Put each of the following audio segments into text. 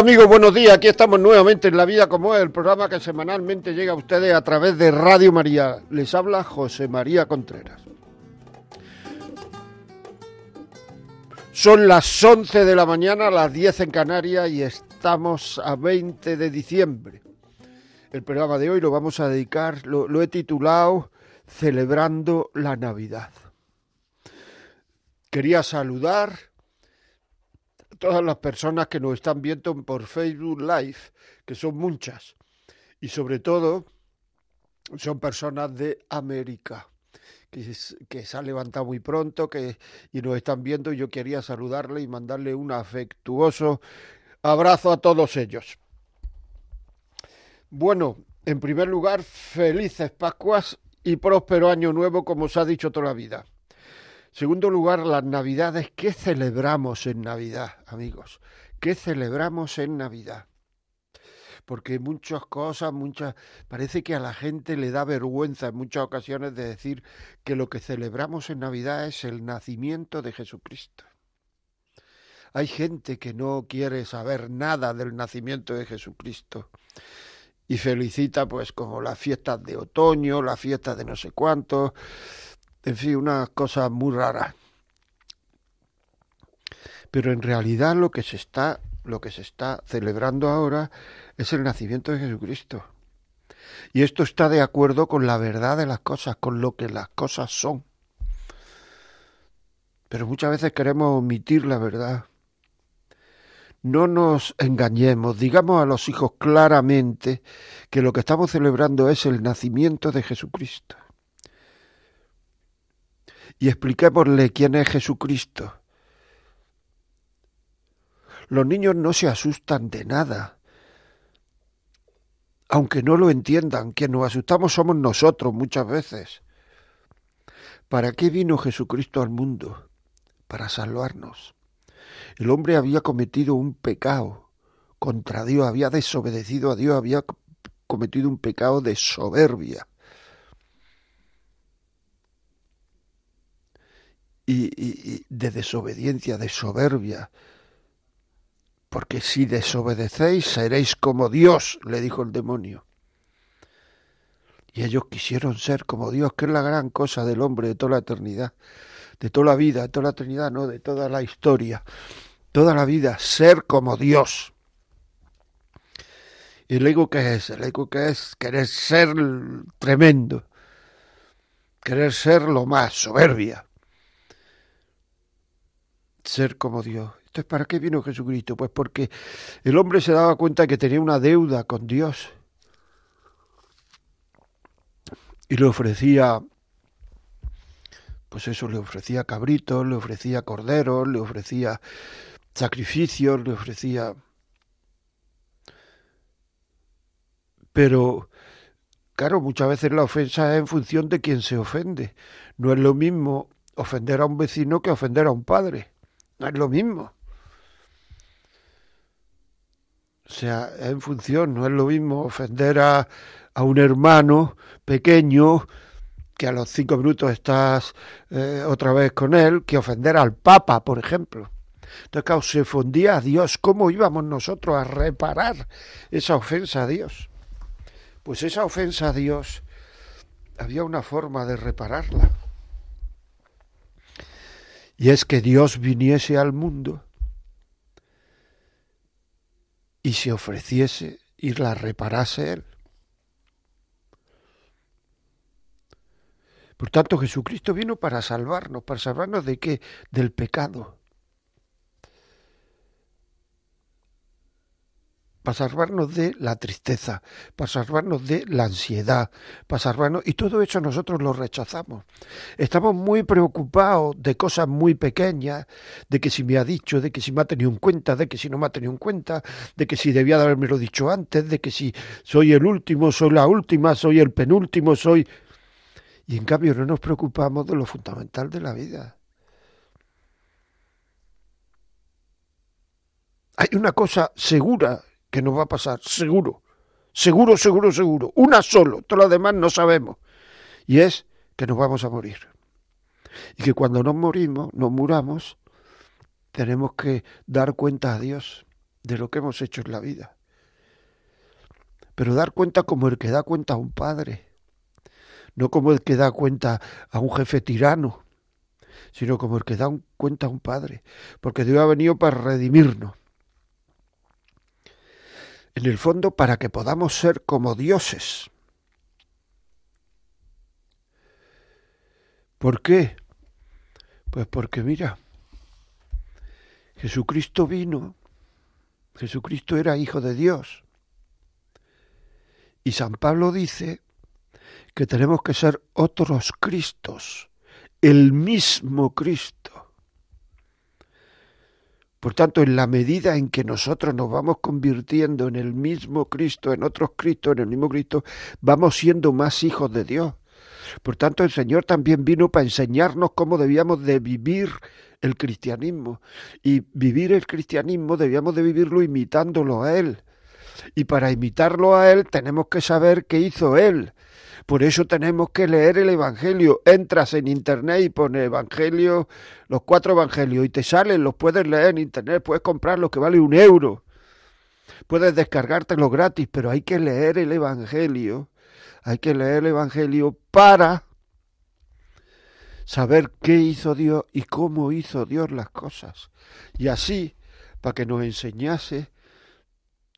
Amigos, buenos días. Aquí estamos nuevamente en La Vida como es, el programa que semanalmente llega a ustedes a través de Radio María. Les habla José María Contreras. Son las 11 de la mañana, las 10 en Canarias y estamos a 20 de diciembre. El programa de hoy lo vamos a dedicar, lo he titulado Celebrando la Navidad. Quería saludar todas las personas que nos están viendo por Facebook Live, que son muchas, y sobre todo son personas de América, que, se han levantado muy pronto que, y nos están viendo. Yo quería saludarle y mandarle un afectuoso abrazo a todos ellos. Bueno, en primer lugar, felices Pascuas y próspero año nuevo, como os ha dicho toda la vida. Segundo lugar, las Navidades. ¿Qué celebramos en Navidad, amigos? ¿Qué celebramos en Navidad? Porque muchas cosas, muchas. Parece que a la gente le da vergüenza en muchas ocasiones de decir que lo que celebramos en Navidad es el nacimiento de Jesucristo. Hay gente que no quiere saber nada del nacimiento de Jesucristo y felicita, pues, como las fiestas de otoño, las fiestas de no sé cuántos en fin, una cosa muy rara. Pero en realidad lo que se está, lo que se está celebrando ahora es el nacimiento de Jesucristo. Y esto está de acuerdo con la verdad de las cosas, con lo que las cosas son. Pero muchas veces queremos omitir la verdad. No nos engañemos, digamos a los hijos claramente que lo que estamos celebrando es el nacimiento de Jesucristo y expliquémosle quién es Jesucristo. Los niños no se asustan de nada, aunque no lo entiendan, quien nos asustamos somos nosotros muchas veces. ¿Para qué vino Jesucristo al mundo? Para salvarnos. El hombre había cometido un pecado contra Dios, había desobedecido a Dios, había cometido un pecado de soberbia. Y, de desobediencia, de soberbia. Porque si desobedecéis seréis como Dios, le dijo el demonio. Y ellos quisieron ser como Dios, que es la gran cosa del hombre de toda la eternidad, de toda la vida, de toda la eternidad, no, de toda la historia, toda la vida, ser como Dios. ¿Y el ego qué es? El ego que es querer ser tremendo, querer ser lo más, soberbia ser como Dios. Entonces, ¿para qué vino Jesucristo? Pues porque el hombre se daba cuenta que tenía una deuda con Dios y le ofrecía, pues eso, le ofrecía cabritos, le ofrecía corderos, le ofrecía sacrificios, le ofrecía... Pero, claro, muchas veces la ofensa es en función de quien se ofende. No es lo mismo ofender a un vecino que ofender a un padre. No es lo mismo. O sea, en función, no es lo mismo ofender a, a un hermano pequeño que a los cinco minutos estás eh, otra vez con él, que ofender al Papa, por ejemplo. Entonces, claro, se fundía a Dios. ¿Cómo íbamos nosotros a reparar esa ofensa a Dios? Pues esa ofensa a Dios había una forma de repararla y es que Dios viniese al mundo y se ofreciese y la reparase Él. Por tanto, Jesucristo vino para salvarnos. ¿Para salvarnos de qué? Del pecado. Para salvarnos de la tristeza, para salvarnos de la ansiedad, para salvarnos... Y todo eso nosotros lo rechazamos. Estamos muy preocupados de cosas muy pequeñas, de que si me ha dicho, de que si me ha tenido en cuenta, de que si no me ha tenido en cuenta, de que si debía de haberme lo dicho antes, de que si soy el último, soy la última, soy el penúltimo, soy... Y en cambio no nos preocupamos de lo fundamental de la vida. Hay una cosa segura que nos va a pasar, seguro, seguro, seguro, seguro, una solo, todo lo demás no sabemos, y es que nos vamos a morir. Y que cuando nos morimos, nos muramos, tenemos que dar cuenta a Dios de lo que hemos hecho en la vida. Pero dar cuenta como el que da cuenta a un padre, no como el que da cuenta a un jefe tirano, sino como el que da cuenta a un padre, porque Dios ha venido para redimirnos en el fondo para que podamos ser como dioses. ¿Por qué? Pues porque mira, Jesucristo vino, Jesucristo era hijo de Dios. Y San Pablo dice que tenemos que ser otros Cristos, el mismo Cristo. Por tanto, en la medida en que nosotros nos vamos convirtiendo en el mismo Cristo, en otros Cristos, en el mismo Cristo, vamos siendo más hijos de Dios. Por tanto, el Señor también vino para enseñarnos cómo debíamos de vivir el cristianismo. Y vivir el cristianismo debíamos de vivirlo imitándolo a Él. Y para imitarlo a Él tenemos que saber qué hizo Él. Por eso tenemos que leer el Evangelio. Entras en Internet y pones Evangelio, los cuatro Evangelios, y te salen, los puedes leer en Internet, puedes comprar lo que vale un euro. Puedes descargártelo gratis, pero hay que leer el Evangelio. Hay que leer el Evangelio para saber qué hizo Dios y cómo hizo Dios las cosas. Y así, para que nos enseñase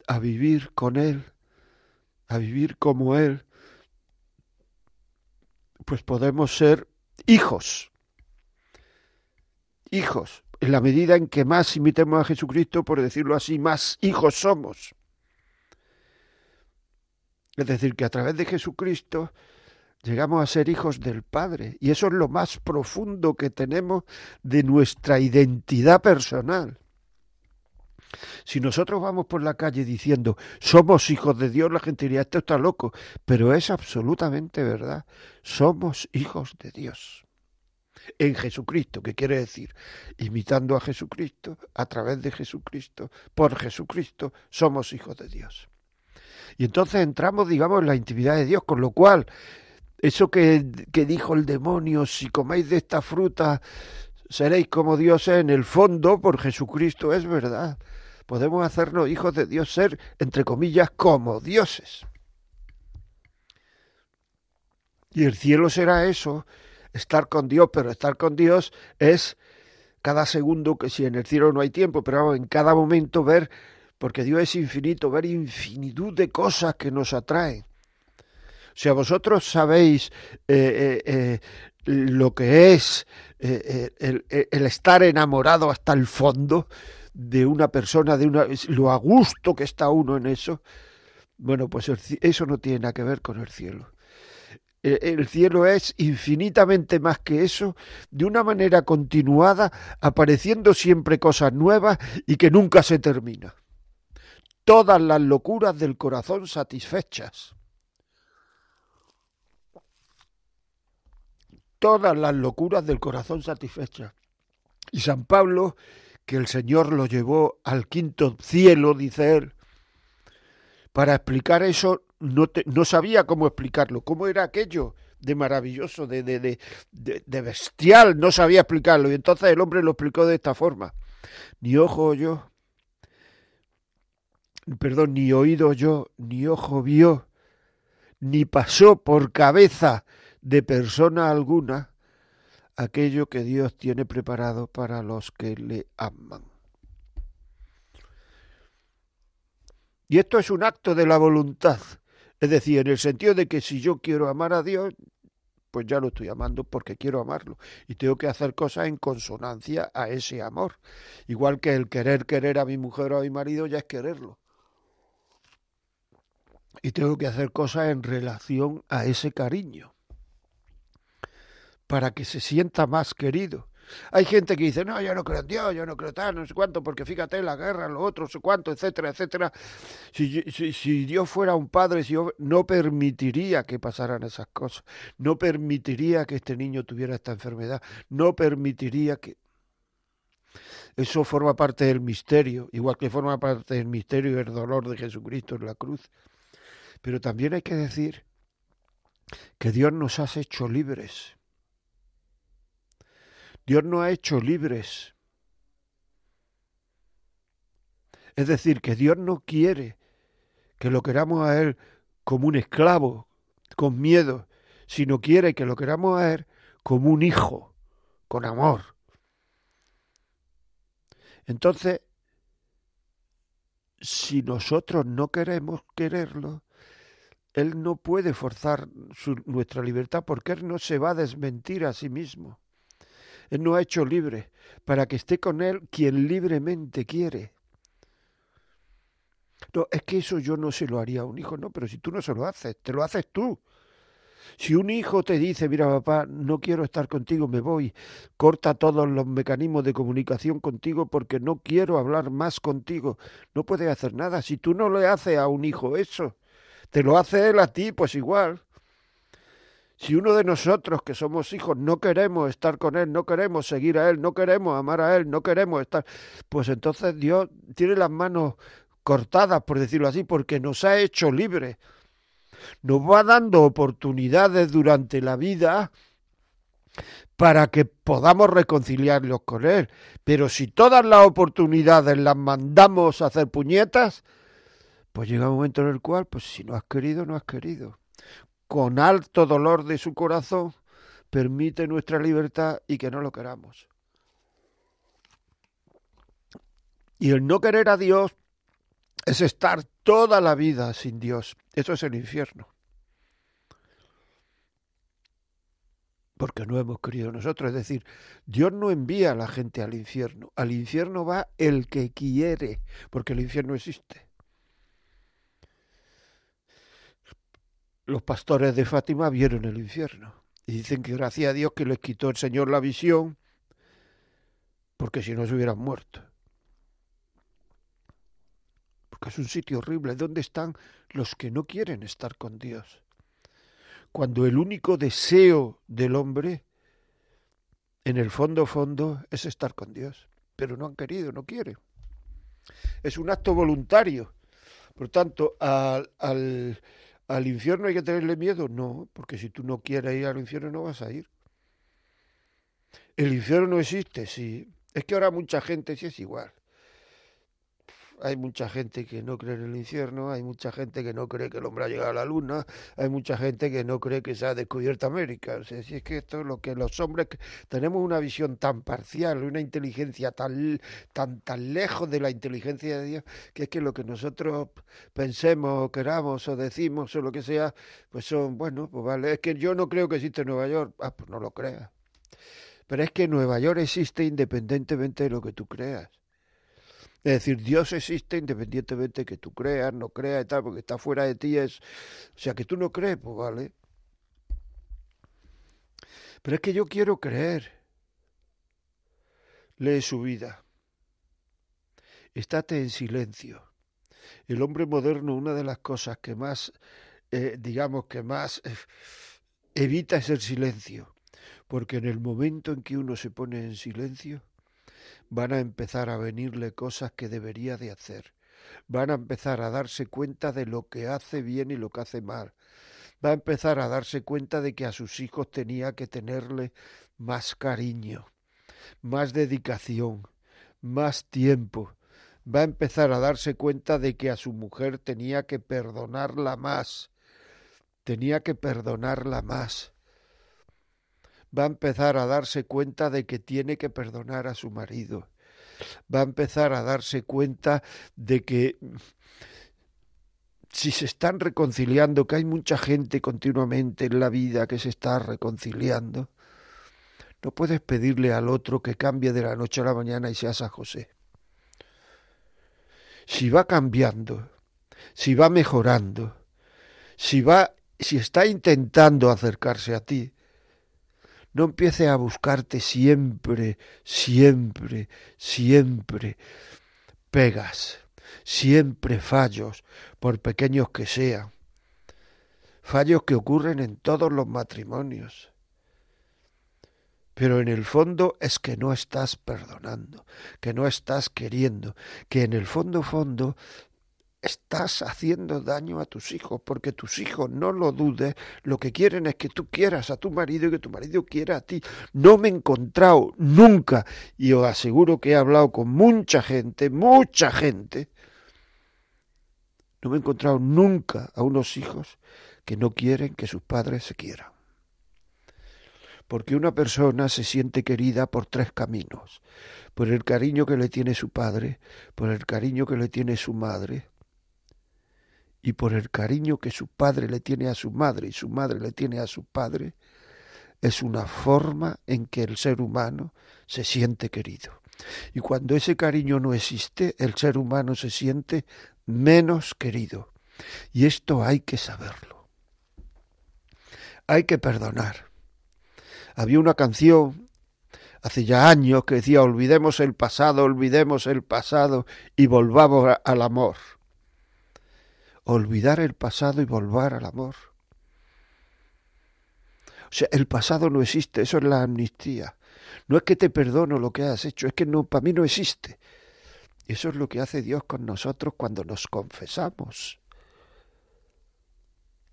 a vivir con Él, a vivir como Él, pues podemos ser hijos. Hijos. En la medida en que más imitemos a Jesucristo, por decirlo así, más hijos somos. Es decir, que a través de Jesucristo llegamos a ser hijos del Padre. Y eso es lo más profundo que tenemos de nuestra identidad personal. Si nosotros vamos por la calle diciendo somos hijos de Dios, la gente diría esto está loco, pero es absolutamente verdad. Somos hijos de Dios. En Jesucristo, que quiere decir, imitando a Jesucristo, a través de Jesucristo, por Jesucristo, somos hijos de Dios. Y entonces entramos, digamos, en la intimidad de Dios, con lo cual, eso que, que dijo el demonio, si coméis de esta fruta, seréis como Dios en el fondo, por Jesucristo, es verdad podemos hacernos hijos de Dios, ser, entre comillas, como dioses. Y el cielo será eso, estar con Dios, pero estar con Dios es cada segundo, que si en el cielo no hay tiempo, pero en cada momento ver, porque Dios es infinito, ver infinitud de cosas que nos atraen. O sea, vosotros sabéis eh, eh, eh, lo que es el, estar enamorado hasta el fondo, de una persona, de una, lo a gusto que está uno en eso, bueno, pues eso no tiene nada que ver con el cielo. E, el cielo es infinitamente más que eso, de una manera continuada, apareciendo siempre cosas nuevas y que nunca se termina. Todas las locuras del corazón satisfechas. Todas las locuras del corazón satisfechas. Y San Pablo que el Señor lo llevó al quinto cielo, dice él. Para explicar eso no, no sabía cómo explicarlo, cómo era aquello de maravilloso, de, de, de, de, bestial, no sabía explicarlo. Y entonces el hombre lo explicó de esta forma. Ni ojo yo, perdón, ni oído yo, ni ojo vio, ni pasó por cabeza de persona alguna aquello que Dios tiene preparado para los que le aman. Y esto es un acto de la voluntad, es decir, en el sentido de que si yo quiero amar a Dios, pues ya lo estoy amando porque quiero amarlo y tengo que hacer cosas en consonancia a ese amor. Igual que el querer querer a mi mujer o a mi marido ya es quererlo. Y tengo que hacer cosas en relación a ese cariño, para que se sienta más querido. Hay gente que dice, no, yo no creo en Dios, yo no creo tal, no sé cuánto, porque fíjate la guerra, lo otro, no sé cuánto, etcétera, etcétera. Si, Dios fuera un padre, si no permitiría que pasaran esas cosas, no permitiría que este niño tuviera esta enfermedad, no permitiría que... Eso forma parte del misterio, igual que forma parte del misterio el dolor de Jesucristo en la cruz. Pero también hay que decir que Dios nos ha hecho libres. Dios nos ha hecho libres. Es decir, que Dios no quiere que lo queramos a Él como un esclavo, con miedo, sino quiere que lo queramos a Él como un hijo, con amor. Entonces, si nosotros no queremos quererlo, Él no puede forzar nuestra libertad porque Él no se va a desmentir a sí mismo. Él nos ha hecho libre para que esté con Él quien libremente quiere. No, es que eso yo no se lo haría a un hijo, no, pero si tú no se lo haces, te lo haces tú. Si un hijo te dice, mira papá, no quiero estar contigo, me voy, corta todos los mecanismos de comunicación contigo porque no quiero hablar más contigo, no puedes hacer nada. Si tú no le haces a un hijo eso, te lo hace él a ti, pues igual. Si uno de nosotros que somos hijos no queremos estar con Él, no queremos seguir a Él, no queremos amar a Él, no queremos estar, pues entonces Dios tiene las manos cortadas, por decirlo así, porque nos ha hecho libres. Nos va dando oportunidades durante la vida para que podamos reconciliarlos con Él. Pero si todas las oportunidades las mandamos a hacer puñetas, pues llega un momento en el cual, pues si no has querido, no has querido con alto dolor de su corazón, permite nuestra libertad y que no lo queramos. Y el no querer a Dios es estar toda la vida sin Dios. Eso es el infierno. Porque no hemos querido nosotros. Es decir, Dios no envía a la gente al infierno. Al infierno va el que quiere, porque el infierno existe. Los pastores de Fátima vieron el infierno. Y dicen que gracias a Dios que les quitó el Señor la visión, porque si no se hubieran muerto. Porque es un sitio horrible. ¿Dónde están los que no quieren estar con Dios? Cuando el único deseo del hombre, en el fondo, fondo, es estar con Dios. Pero no han querido, no quieren. Es un acto voluntario. Por tanto, al, al ¿Al infierno hay que tenerle miedo? No, porque si tú no quieres ir al infierno no vas a ir. El infierno no existe, sí. Es que ahora mucha gente sí es igual hay mucha gente que no cree en el infierno, hay mucha gente que no cree que el hombre ha llegado a la luna, hay mucha gente que no cree que se ha descubierto América. O sea, si es que esto es lo que los hombres tenemos una visión tan parcial, una inteligencia tan, tan, tan lejos de la inteligencia de Dios, que es que lo que nosotros pensemos, queramos o decimos o lo que sea, pues son, bueno, pues vale, es que yo no creo que existe Nueva York, ah, pues no lo creas. Pero es que Nueva York existe independientemente de lo que tú creas. Es decir, Dios existe independientemente de que tú creas, no creas y tal, porque está fuera de ti. Es, o sea, que tú no crees, pues vale. Pero es que yo quiero creer. Lee su vida. Estate en silencio. El hombre moderno, una de las cosas que más, eh, digamos, que más eh, evita es el silencio. Porque en el momento en que uno se pone en silencio, van a empezar a venirle cosas que debería de hacer. Van a empezar a darse cuenta de lo que hace bien y lo que hace mal. Va a empezar a darse cuenta de que a sus hijos tenía que tenerle más cariño, más dedicación, más tiempo. Va a empezar a darse cuenta de que a su mujer tenía que perdonarla más, tenía que perdonarla más va a empezar a darse cuenta de que tiene que perdonar a su marido. Va a empezar a darse cuenta de que si se están reconciliando, que hay mucha gente continuamente en la vida que se está reconciliando, no puedes pedirle al otro que cambie de la noche a la mañana y seas a José. Si va cambiando, si va mejorando, si va, si está intentando acercarse a ti, no empiece a buscarte siempre, siempre, siempre pegas, siempre fallos, por pequeños que sean. Fallos que ocurren en todos los matrimonios. Pero en el fondo es que no estás perdonando, que no estás queriendo, que en el fondo fondo estás haciendo daño a tus hijos, porque tus hijos, no lo dudes, lo que quieren es que tú quieras a tu marido y que tu marido quiera a ti. No me he encontrado nunca, y os aseguro que he hablado con mucha gente, mucha gente, no me he encontrado nunca a unos hijos que no quieren que sus padres se quieran. Porque una persona se siente querida por tres caminos. Por el cariño que le tiene su padre, por el cariño que le tiene su madre, y por el cariño que su padre le tiene a su madre y su madre le tiene a su padre, es una forma en que el ser humano se siente querido. Y cuando ese cariño no existe, el ser humano se siente menos querido. Y esto hay que saberlo. Hay que perdonar. Había una canción hace ya años que decía olvidemos el pasado, olvidemos el pasado y volvamos al amor olvidar el pasado y volver al amor. O sea, el pasado no existe, eso es la amnistía. No es que te perdono lo que has hecho, es que no, para mí no existe. Eso es lo que hace Dios con nosotros cuando nos confesamos.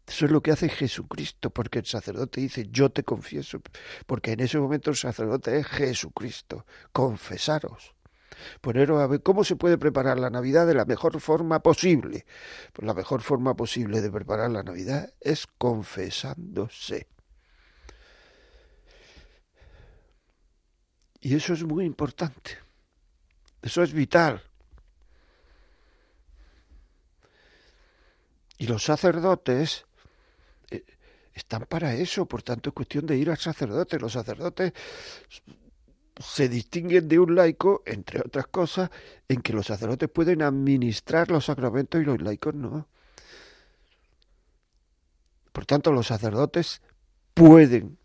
Eso es lo que hace Jesucristo, porque el sacerdote dice, yo te confieso, porque en ese momento el sacerdote es Jesucristo, confesaros. Poneros a ver cómo se puede preparar la Navidad de la mejor forma posible. Pues la mejor forma posible de preparar la Navidad es confesándose. Y eso es muy importante. Eso es vital. Y los sacerdotes eh, están para eso, por tanto es cuestión de ir al sacerdote. Los sacerdotes se distinguen de un laico, entre otras cosas, en que los sacerdotes pueden administrar los sacramentos y los laicos no. Por tanto, los sacerdotes pueden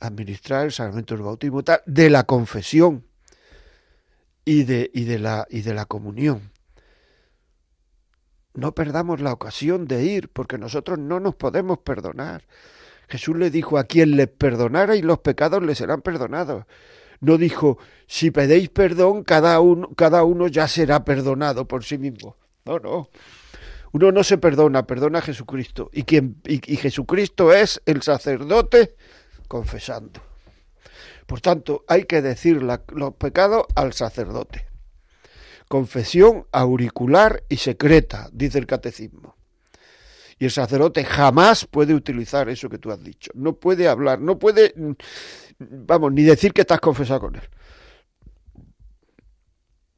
administrar el sacramento del bautismo de la confesión y de, y de, la, y de la comunión. No perdamos la ocasión de ir, porque nosotros no nos podemos perdonar. Jesús le dijo a quien les perdonara y los pecados le serán perdonados. No dijo, si pedéis perdón, cada uno, cada uno ya será perdonado por sí mismo. No, no. Uno no se perdona, perdona a Jesucristo. Y, quien, y, Jesucristo es el sacerdote confesando. Por tanto, hay que decir los pecados al sacerdote. Confesión auricular y secreta, dice el catecismo. Y el sacerdote jamás puede utilizar eso que tú has dicho. No puede hablar, no puede, vamos, ni decir que estás confesado con él.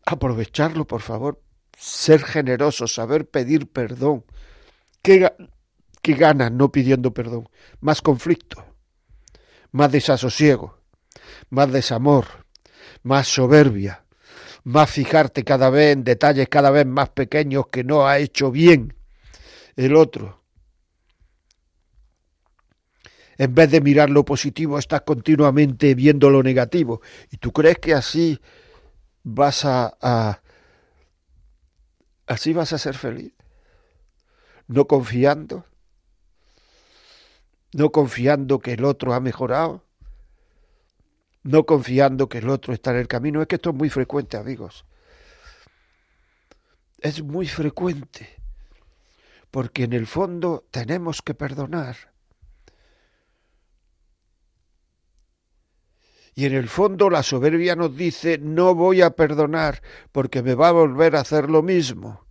Aprovecharlo, por favor. Ser generoso, saber pedir perdón. ¿Qué, qué ganas no pidiendo perdón? Más conflicto, más desasosiego, más desamor, más soberbia, más fijarte cada vez en detalles cada vez más pequeños que no ha hecho bien el otro. En vez de mirar lo positivo, estás continuamente viendo lo negativo. ¿Y tú crees que así vas a, así vas a ser feliz? No confiando, no confiando que el otro ha mejorado, no confiando que el otro está en el camino. Es que esto es muy frecuente, amigos. Es muy frecuente porque en el fondo tenemos que perdonar. Y en el fondo la soberbia nos dice, no voy a perdonar porque me va a volver a hacer lo mismo.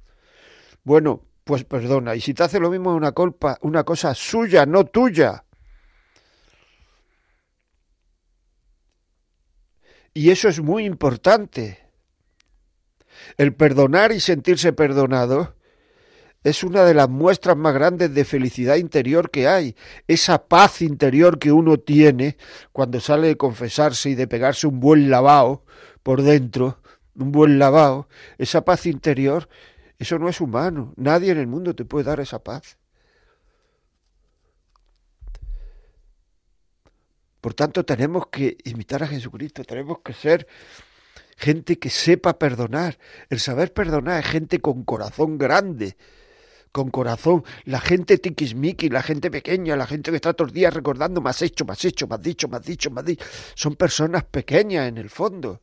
Bueno, pues perdona. Y si te hace lo mismo una culpa, una cosa suya, no tuya. Y eso es muy importante. El perdonar y sentirse perdonado es una de las muestras más grandes de felicidad interior que hay, esa paz interior que uno tiene cuando sale de confesarse y de pegarse un buen lavado por dentro, un buen lavado, esa paz interior, eso no es humano, nadie en el mundo te puede dar esa paz. Por tanto, tenemos que imitar a Jesucristo, tenemos que ser gente que sepa perdonar. El saber perdonar es gente con corazón grande, con corazón. La gente tiquismiqui, la gente pequeña, la gente que está todos los días recordando más hecho, más hecho, más dicho, más dicho, más dicho. Son personas pequeñas en el fondo.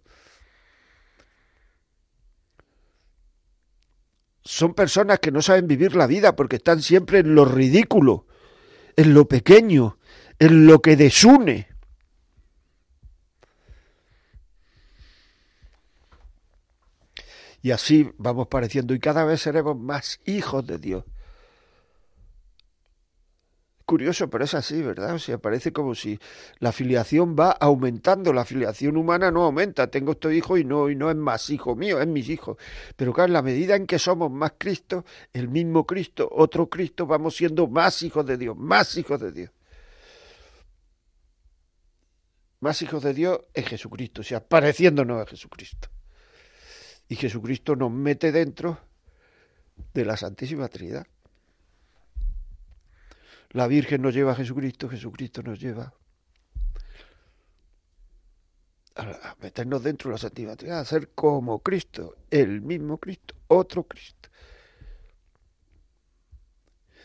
Son personas que no saben vivir la vida porque están siempre en lo ridículo, en lo pequeño, en lo que desune. Y así vamos pareciendo y cada vez seremos más hijos de Dios. Curioso, pero es así, ¿verdad? O sea, parece como si la filiación va aumentando, la filiación humana no aumenta. Tengo este hijo y no, y no es más hijo mío, es mis hijos. Pero claro, en la medida en que somos más Cristo, el mismo Cristo, otro Cristo, vamos siendo más hijos de Dios, más hijos de Dios. Más hijos de Dios en Jesucristo, o sea, pareciéndonos a Jesucristo y Jesucristo nos mete dentro de la Santísima Trinidad. La Virgen nos lleva a Jesucristo, Jesucristo nos lleva a meternos dentro de la Santísima Trinidad, a ser como Cristo, el mismo Cristo, otro Cristo.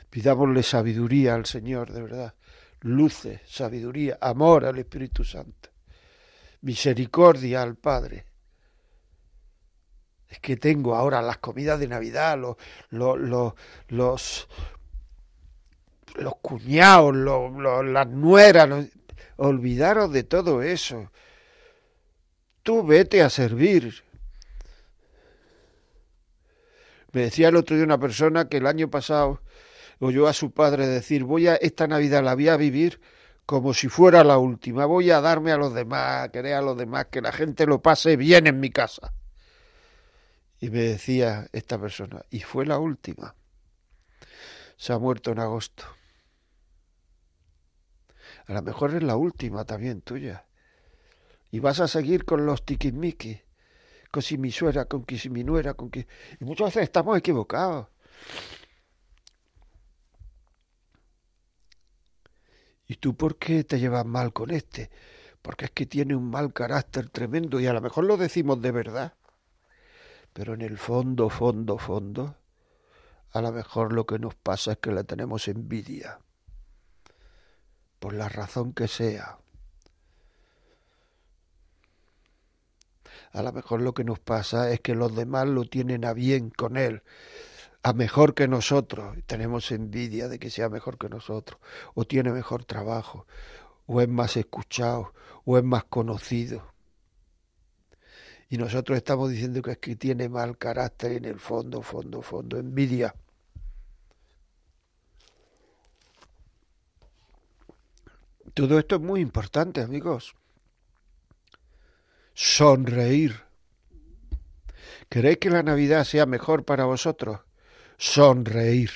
Pidámosle sabiduría al Señor, de verdad. Luces, sabiduría, amor al Espíritu Santo. Misericordia al Padre es que tengo ahora las comidas de Navidad, los, los, los, los, cuñados, las nueras. olvidaros de todo eso. Tú vete a servir. Me decía el otro día una persona que el año pasado oyó a su padre decir, voy a esta Navidad la voy a vivir como si fuera la última, voy a darme a los demás, a querer a los demás, que la gente lo pase bien en mi casa. Y me decía esta persona, y fue la última. Se ha muerto en agosto. A lo mejor es la última también tuya. Y vas a seguir con los tiquismiquis, con si mi suegra, con que si mi nuera, con que... Y muchas veces estamos equivocados. ¿Y tú por qué te llevas mal con este? Porque es que tiene un mal carácter tremendo y a lo mejor lo decimos de verdad. Pero en el fondo, fondo, fondo, a lo mejor lo que nos pasa es que le tenemos envidia, por la razón que sea. A lo mejor lo que nos pasa es que los demás lo tienen a bien con él, a mejor que nosotros. Tenemos envidia de que sea mejor que nosotros, o tiene mejor trabajo, o es más escuchado, o es más conocido y nosotros estamos diciendo que es que tiene mal carácter en el fondo, fondo, fondo, envidia. Todo esto es muy importante, amigos. Sonreír. ¿Queréis que la Navidad sea mejor para vosotros? Sonreír.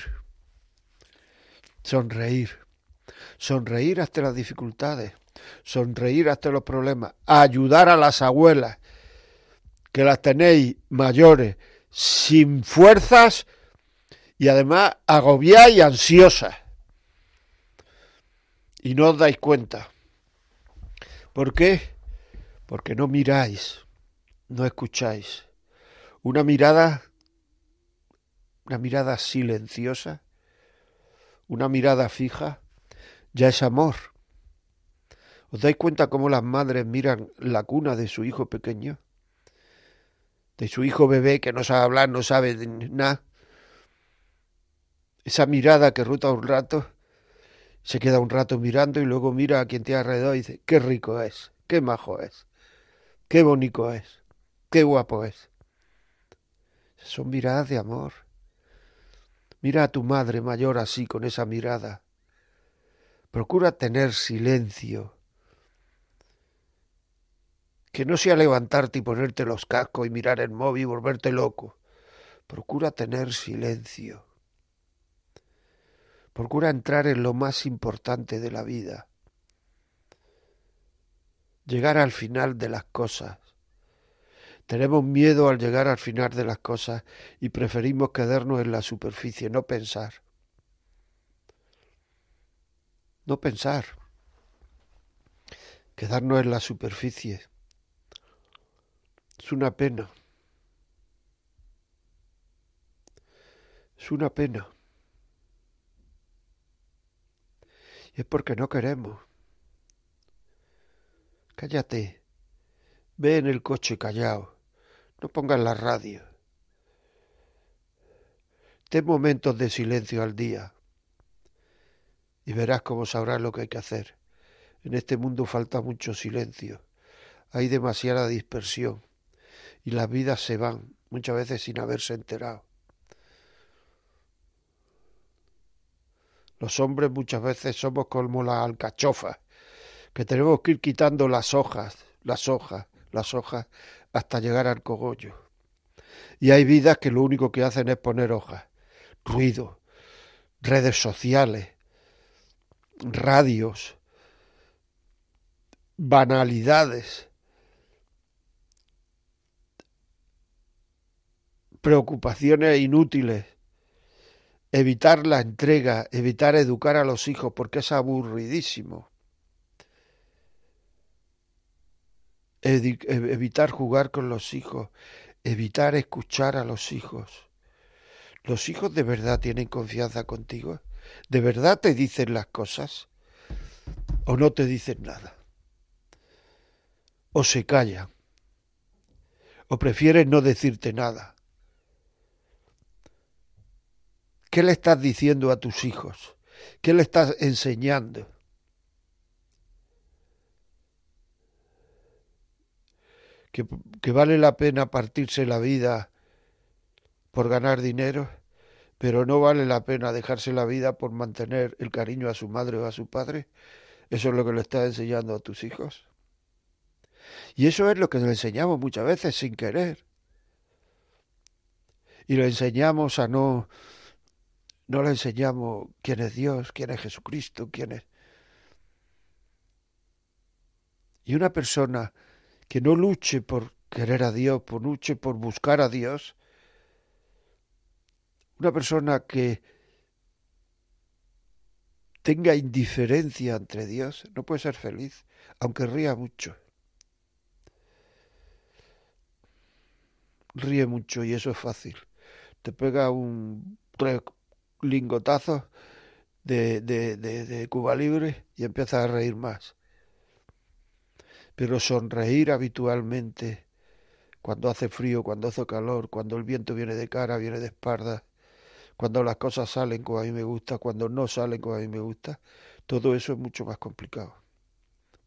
Sonreír. Sonreír hasta las dificultades. Sonreír hasta los problemas. Ayudar a las abuelas que las tenéis mayores sin fuerzas y además agobiadas y ansiosas. Y no os dais cuenta. ¿Por qué? Porque no miráis, no escucháis. Una mirada, una mirada silenciosa, una mirada fija, ya es amor. ¿Os dais cuenta cómo las madres miran la cuna de su hijo pequeño? De su hijo bebé que no sabe hablar, no sabe nada. Esa mirada que ruta un rato, se queda un rato mirando y luego mira a quien tiene alrededor y dice, qué rico es, qué majo es, qué bonito es, qué guapo es. Son miradas de amor. Mira a tu madre mayor así, con esa mirada. Procura tener silencio que no sea levantarte y ponerte los cascos y mirar el móvil y volverte loco. Procura tener silencio. Procura entrar en lo más importante de la vida. Llegar al final de las cosas. Tenemos miedo al llegar al final de las cosas y preferimos quedarnos en la superficie, no pensar. No pensar. quedarnos en la superficie. Es una pena. Es una pena. Y es porque no queremos. Cállate. Ve en el coche callado. No pongas la radio. Ten momentos de silencio al día. Y verás cómo sabrás lo que hay que hacer. En este mundo falta mucho silencio. Hay demasiada dispersión. Y las vidas se van, muchas veces sin haberse enterado. Los hombres muchas veces somos como las alcachofas, que tenemos que ir quitando las hojas, las hojas, las hojas, hasta llegar al cogollo. Y hay vidas que lo único que hacen es poner hojas, ruido, redes sociales, radios, banalidades, preocupaciones inútiles, evitar la entrega, evitar educar a los hijos porque es aburridísimo. evitar jugar con los hijos, evitar escuchar a los hijos. ¿Los hijos de verdad tienen confianza contigo? ¿De verdad te dicen las cosas? ¿O no te dicen nada? ¿O se callan? ¿O prefieren no decirte nada? ¿Qué le estás diciendo a tus hijos? ¿Qué le estás enseñando? Que, vale la pena partirse la vida por ganar dinero, pero no vale la pena dejarse la vida por mantener el cariño a su madre o a su padre. Eso es lo que le estás enseñando a tus hijos. Y eso es lo que le enseñamos muchas veces sin querer. Y le enseñamos a no no le enseñamos quién es Dios, quién es Jesucristo, quién es... Y una persona que no luche por querer a Dios, por luche por buscar a Dios, una persona que tenga indiferencia entre Dios, no puede ser feliz, aunque ría mucho. Ríe mucho y eso es fácil. Te pega un lingotazos de, de, de, Cuba Libre y empieza a reír más. Pero sonreír habitualmente, cuando hace frío, cuando hace calor, cuando el viento viene de cara, viene de espalda, cuando las cosas salen como a mí me gusta, cuando no salen como a mí me gusta, todo eso es mucho más complicado.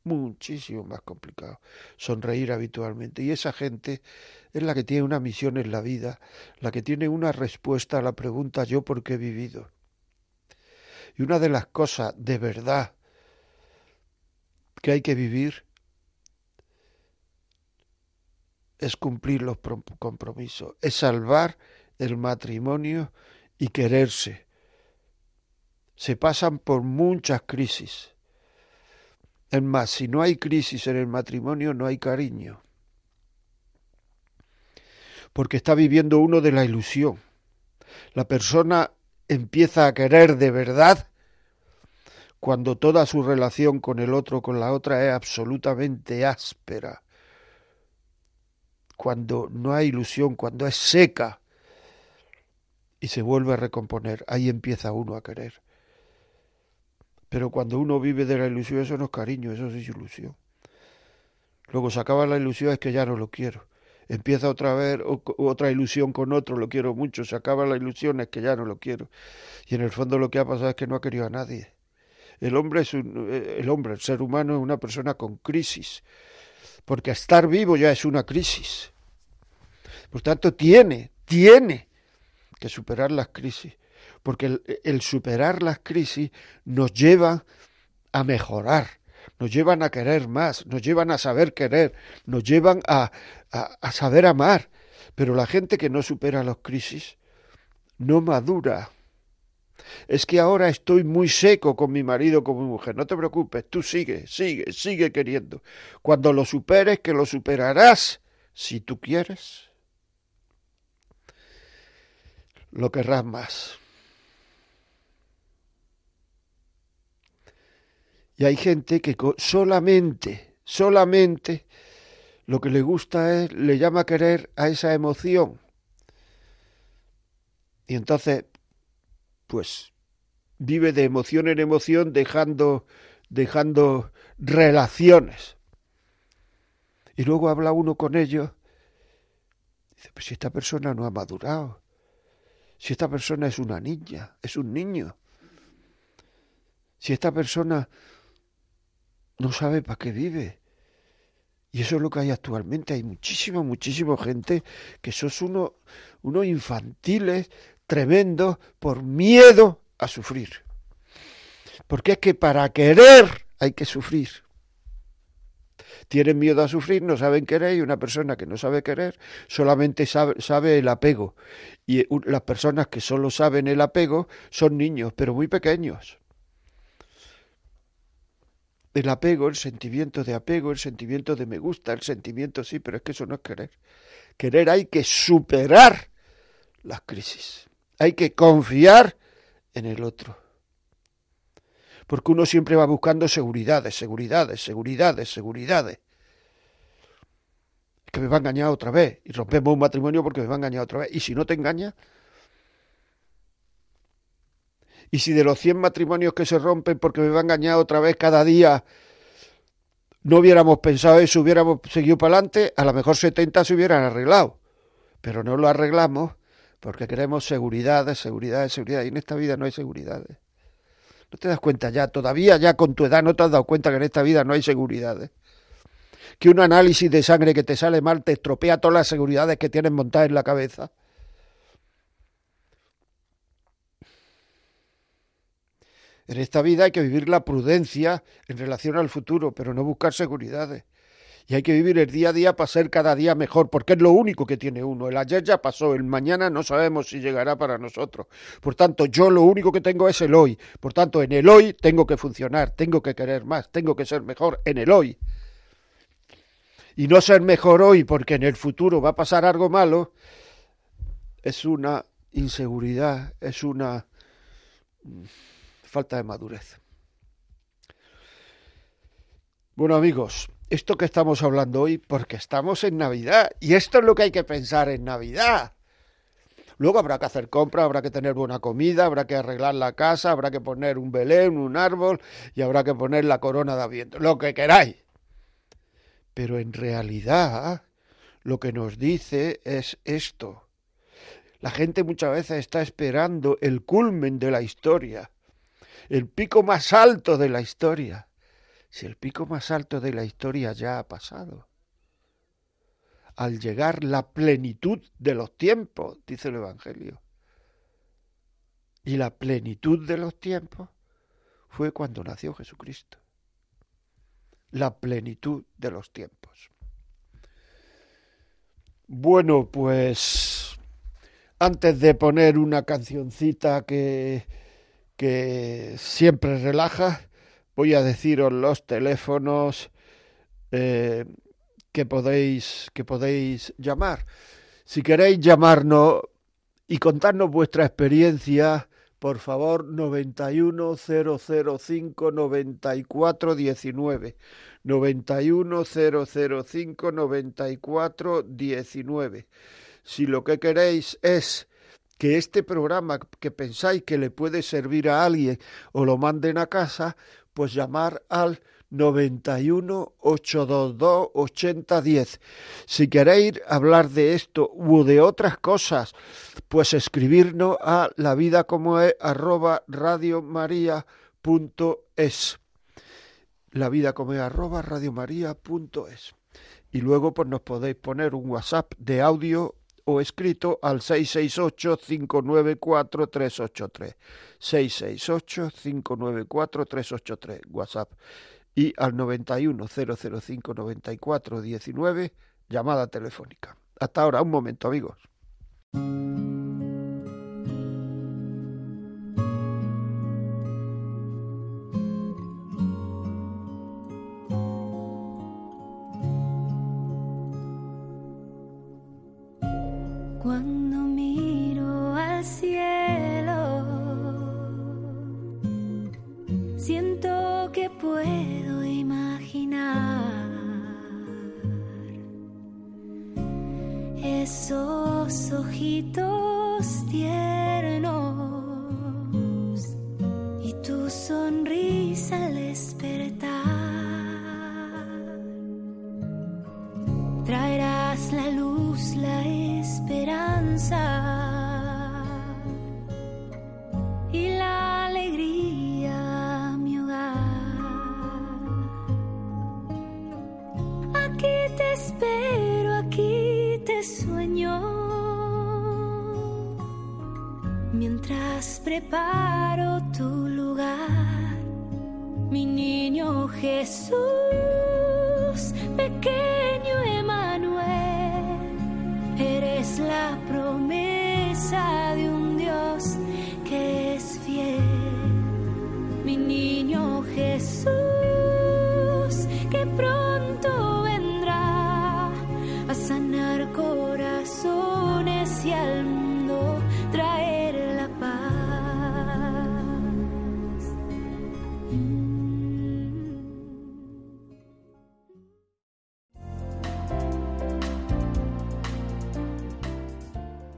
Muchísimo más complicado. Sonreír habitualmente. Y esa gente es la que tiene una misión en la vida, la que tiene una respuesta a la pregunta yo por qué he vivido. Y una de las cosas de verdad que hay que vivir es cumplir los compromisos, es salvar el matrimonio y quererse. Se pasan por muchas crisis. Es más, si no hay crisis en el matrimonio, no hay cariño porque está viviendo uno de la ilusión. La persona empieza a querer de verdad cuando toda su relación con el otro, con la otra, es absolutamente áspera, cuando no hay ilusión, cuando es seca y se vuelve a recomponer, ahí empieza uno a querer. Pero cuando uno vive de la ilusión, eso no es cariño, eso es ilusión. Luego se acaba la ilusión, es que ya no lo quiero empieza otra vez otra ilusión con otro, lo quiero mucho, se acaba la ilusión, es que ya no lo quiero. Y en el fondo lo que ha pasado es que no ha querido a nadie. El hombre es un, eh, el hombre, el ser humano es una persona con crisis, porque estar vivo ya es una crisis. Por tanto, tiene, tiene que superar las crisis, porque el, superar las crisis nos lleva a mejorar, nos llevan a querer más, nos llevan a saber querer, nos llevan a, a, saber amar. Pero la gente que no supera las crisis no madura. Es que ahora estoy muy seco con mi marido, con mi mujer. No te preocupes, tú sigue, sigue, sigue queriendo. Cuando lo superes, que lo superarás, si tú quieres, lo querrás más. Y hay gente que solamente, solamente lo que le gusta es, le llama querer a esa emoción. Y entonces, pues, vive de emoción en emoción dejando, dejando relaciones. Y luego habla uno con ellos. Dice, pues si esta persona no ha madurado, si esta persona es una niña, es un niño, si esta persona no sabe para qué vive. Y eso es lo que hay actualmente. Hay muchísima, muchísima gente que sos unos uno infantiles tremendos por miedo a sufrir. Porque es que para querer hay que sufrir. Tienen miedo a sufrir, no saben querer y una persona que no sabe querer solamente sabe, sabe el apego. Y las personas que solo saben el apego son niños, pero muy pequeños el apego, el sentimiento de apego, el sentimiento de me gusta, el sentimiento sí, pero es que eso no es querer. Querer hay que superar las crisis. Hay que confiar en el otro. Porque uno siempre va buscando seguridades, seguridades, seguridades, seguridades. Es que me va a engañar otra vez. Y rompemos un matrimonio porque me va a engañar otra vez. Y si no te engaña, y si de los 100 matrimonios que se rompen porque me va a engañar otra vez cada día, no hubiéramos pensado eso, hubiéramos seguido para adelante, a lo mejor 70 se hubieran arreglado. Pero no lo arreglamos porque queremos seguridad, seguridad, seguridad. Y en esta vida no hay seguridades. ¿No te das cuenta ya? Todavía ya con tu edad no te has dado cuenta que en esta vida no hay seguridades. Que un análisis de sangre que te sale mal te estropea todas las seguridades que tienes montadas en la cabeza. En esta vida hay que vivir la prudencia en relación al futuro, pero no buscar seguridades. Y hay que vivir el día a día para ser cada día mejor, porque es lo único que tiene uno. El ayer ya pasó, el mañana no sabemos si llegará para nosotros. Por tanto, yo lo único que tengo es el hoy. Por tanto, en el hoy tengo que funcionar, tengo que querer más, tengo que ser mejor en el hoy. Y no ser mejor hoy porque en el futuro va a pasar algo malo, es una inseguridad, es una falta de madurez. Bueno amigos, esto que estamos hablando hoy, porque estamos en Navidad, y esto es lo que hay que pensar en Navidad. Luego habrá que hacer compras, habrá que tener buena comida, habrá que arreglar la casa, habrá que poner un belén, un árbol y habrá que poner la corona de aviento, lo que queráis. Pero en realidad lo que nos dice es esto. La gente muchas veces está esperando el culmen de la historia el pico más alto de la historia. Si el pico más alto de la historia ya ha pasado. Al llegar la plenitud de los tiempos, dice el Evangelio. Y la plenitud de los tiempos fue cuando nació Jesucristo. La plenitud de los tiempos. Bueno, pues antes de poner una cancioncita que que siempre relaja. Voy a deciros los teléfonos eh, que, podéis, que podéis llamar. Si queréis llamarnos y contarnos vuestra experiencia, por favor, 91005 9419. 91005 9419. Si lo que queréis es que este programa que pensáis que le puede servir a alguien o lo manden a casa, pues llamar al 91 822 8010. Si queréis hablar de esto u de otras cosas, pues escribirnos a la vida como es arroba radiomaria.es. La vida como es radiomaria.es. Y luego pues nos podéis poner un WhatsApp de audio o escrito al 668-594-383. 668-594-383, WhatsApp. Y al 91 005 94 19, llamada telefónica. Hasta ahora, un momento, amigos.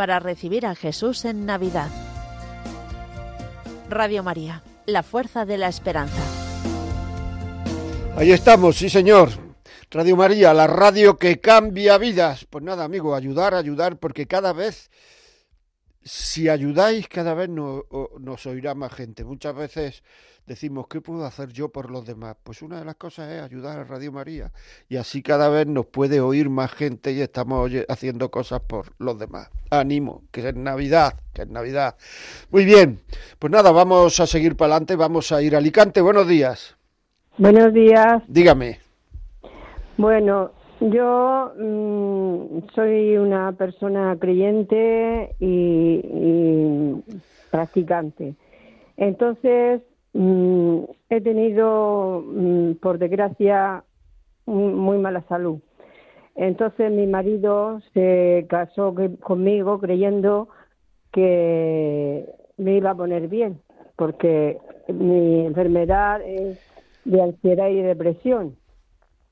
para recibir a Jesús en Navidad. Radio María, la fuerza de la esperanza. Ahí estamos, sí señor. Radio María, la radio que cambia vidas. Pues nada, amigo, ayudar, ayudar, porque cada vez, si ayudáis, cada vez no- o- nos oirá más gente. Muchas veces decimos, ¿qué puedo hacer yo por los demás? Pues una de las cosas es ayudar a Radio María. Y así cada vez nos puede oír más gente y estamos haciendo cosas por los demás. Ánimo, que es Navidad, que es Navidad. Muy bien, pues nada, vamos a seguir para adelante, vamos a ir a Alicante. Buenos días. Buenos días. Dígame. Bueno, yo mm, soy una persona creyente y, practicante. Entonces, mm, he tenido, mm, por desgracia, muy mala salud. Entonces, mi marido se casó conmigo creyendo que me iba a poner bien, porque mi enfermedad es de ansiedad y depresión.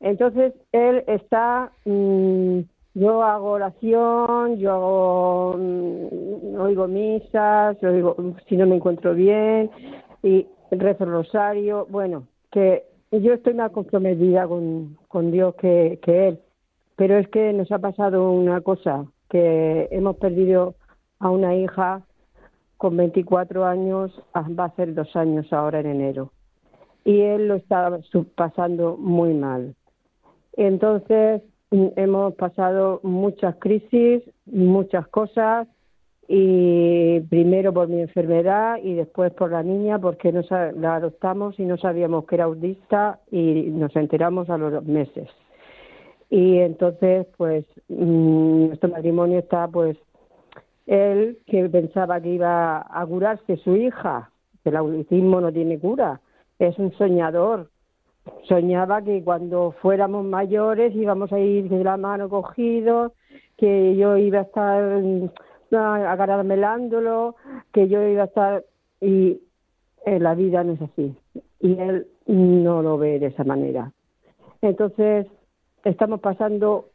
Entonces él está, mm, yo hago oración, yo hago, mm, oigo misas, oigo, si no me encuentro bien y rezo el rosario, bueno, que yo estoy más comprometida con, con Dios que, que él, pero es que nos ha pasado una cosa, que hemos perdido a una hija con 24 años, ah, va a ser dos años ahora en enero. Y él lo su- pasando muy mal. Entonces mm, hemos pasado muchas crisis, muchas cosas y primero por mi enfermedad y después por la niña porque no sa- la adoptamos y no sabíamos que era autista y nos enteramos a los meses. Y entonces pues mm, nuestro matrimonio está pues él que pensaba que iba a curarse su hija, que el autismo no tiene cura, es un soñador. Soñaba que cuando fuéramos mayores íbamos a ir de la mano cogidos, que yo iba a estar agaramelándolo, que yo iba a estar y en la vida no es así. Y él no lo ve de esa manera. Entonces, estamos pasando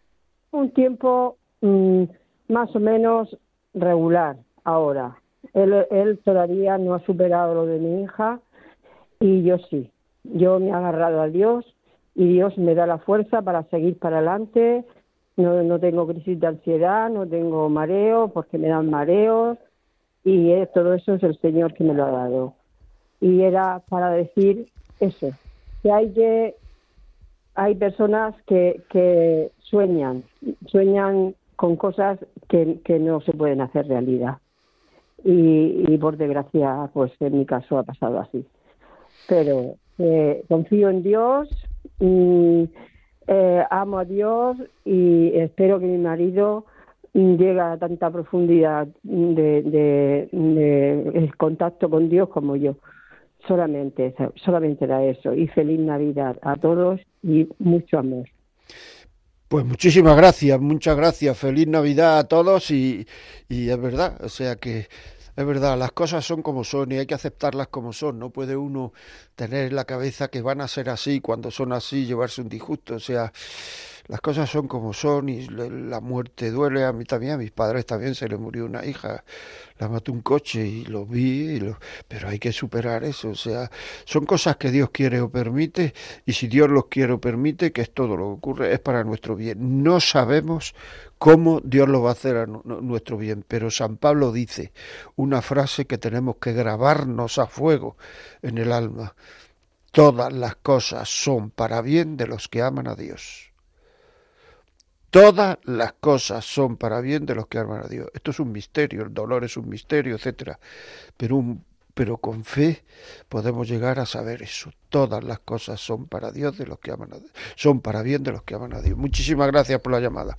un tiempo mm, más o menos regular ahora. Él, él todavía no ha superado lo de mi hija y yo sí. Yo me he agarrado a Dios y Dios me da la fuerza para seguir para adelante. No, no tengo crisis de ansiedad, no tengo mareo porque me dan mareos y todo eso es el Señor que me lo ha dado. Y era para decir eso, que hay que hay personas que, que sueñan, sueñan con cosas que, que no se pueden hacer realidad. Y, y, por desgracia, pues en mi caso ha pasado así. Pero eh, confío en Dios, eh, amo a Dios y espero que mi marido llegue a tanta profundidad de, de contacto con Dios como yo solamente, solamente era eso. Y feliz Navidad a todos y mucho amor. Pues muchísimas gracias, muchas gracias. Feliz Navidad a todos y, y es verdad, o sea que es verdad, las cosas son como son y hay que aceptarlas como son. No puede uno tener en la cabeza que van a ser así cuando son así, llevarse un disgusto. O sea, las cosas son como son y la muerte duele. A mí también, a mis padres también se le murió una hija, la mató un coche y lo vi, y pero hay que superar eso. O sea, son cosas que Dios quiere o permite y si Dios los quiere o permite, que es todo lo que ocurre, es para nuestro bien. No sabemos cómo Dios lo va a hacer a nuestro bien. Pero San Pablo dice una frase que tenemos que grabarnos a fuego en el alma. Todas las cosas son para bien de los que aman a Dios. Todas las cosas son para bien de los que aman a Dios. Esto es un misterio, el dolor es un misterio, etcétera. Pero un pero con fe podemos llegar a saber eso. Todas las cosas son para Dios de los que aman a Dios, son para bien de los que aman a Dios. Muchísimas gracias por la llamada.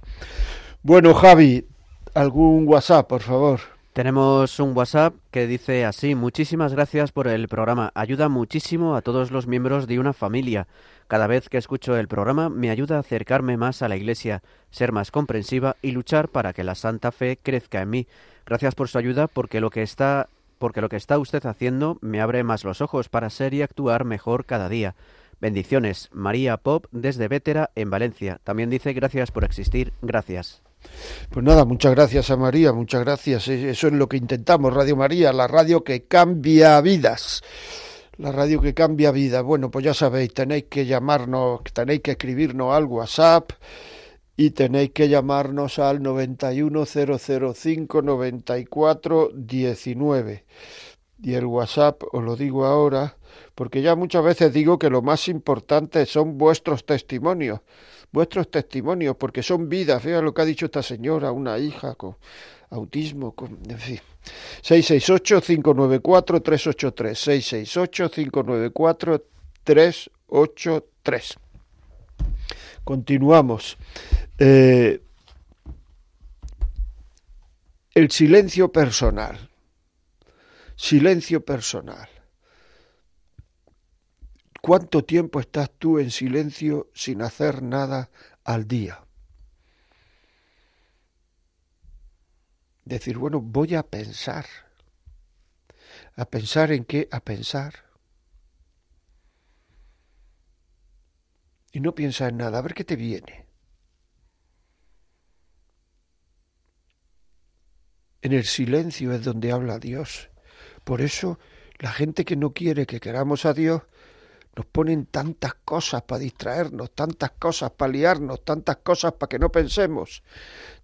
Bueno, Javi, algún WhatsApp, por favor. Tenemos un WhatsApp que dice así, muchísimas gracias por el programa, ayuda muchísimo a todos los miembros de una familia. Cada vez que escucho el programa me ayuda a acercarme más a la Iglesia, ser más comprensiva y luchar para que la Santa Fe crezca en mí. Gracias por su ayuda porque lo que está porque lo que está usted haciendo me abre más los ojos para ser y actuar mejor cada día. Bendiciones, María Pop desde Vétera en Valencia. También dice gracias por existir, gracias. Pues nada, muchas gracias a María, muchas gracias. Eso es lo que intentamos, Radio María, la radio que cambia vidas. La radio que cambia vidas. Bueno, pues ya sabéis, tenéis que llamarnos, tenéis que escribirnos al WhatsApp y tenéis que llamarnos al 910059419. Y el WhatsApp os lo digo ahora, porque ya muchas veces digo que lo más importante son vuestros testimonios vuestros testimonios, porque son vidas. Fíjate lo que ha dicho esta señora, una hija con autismo, en fin. 668-594-383. 668-594-383. Continuamos. Eh, el silencio personal. Silencio personal. ¿Cuánto tiempo estás tú en silencio sin hacer nada al día? Decir, bueno, voy a pensar. ¿A pensar en qué? A pensar. Y no piensas en nada, a ver qué te viene. En el silencio es donde habla Dios. Por eso la gente que no quiere que queramos a Dios nos ponen tantas cosas para distraernos, tantas cosas para liarnos, tantas cosas para que no pensemos,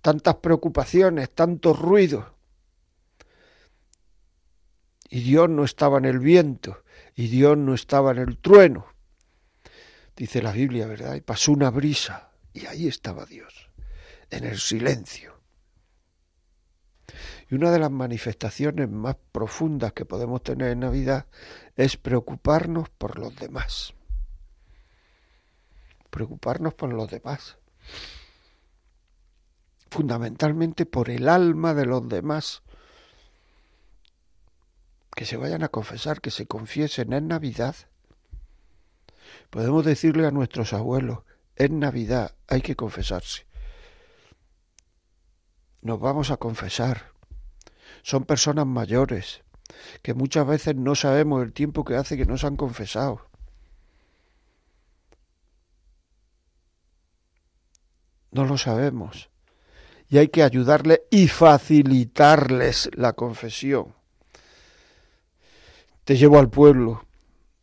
tantas preocupaciones, tanto ruido. Y Dios no estaba en el viento, y Dios no estaba en el trueno. Dice la Biblia, ¿verdad? Y pasó una brisa, y ahí estaba Dios, en el silencio. Y una de las manifestaciones más profundas que podemos tener en Navidad es preocuparnos por los demás. Preocuparnos por los demás. Fundamentalmente por el alma de los demás. Que se vayan a confesar, que se confiesen en Navidad. Podemos decirle a nuestros abuelos, en Navidad hay que confesarse. Nos vamos a confesar son personas mayores, que muchas veces no sabemos el tiempo que hace que nos han confesado. No lo sabemos. Y hay que ayudarles y facilitarles la confesión. Te llevo al pueblo,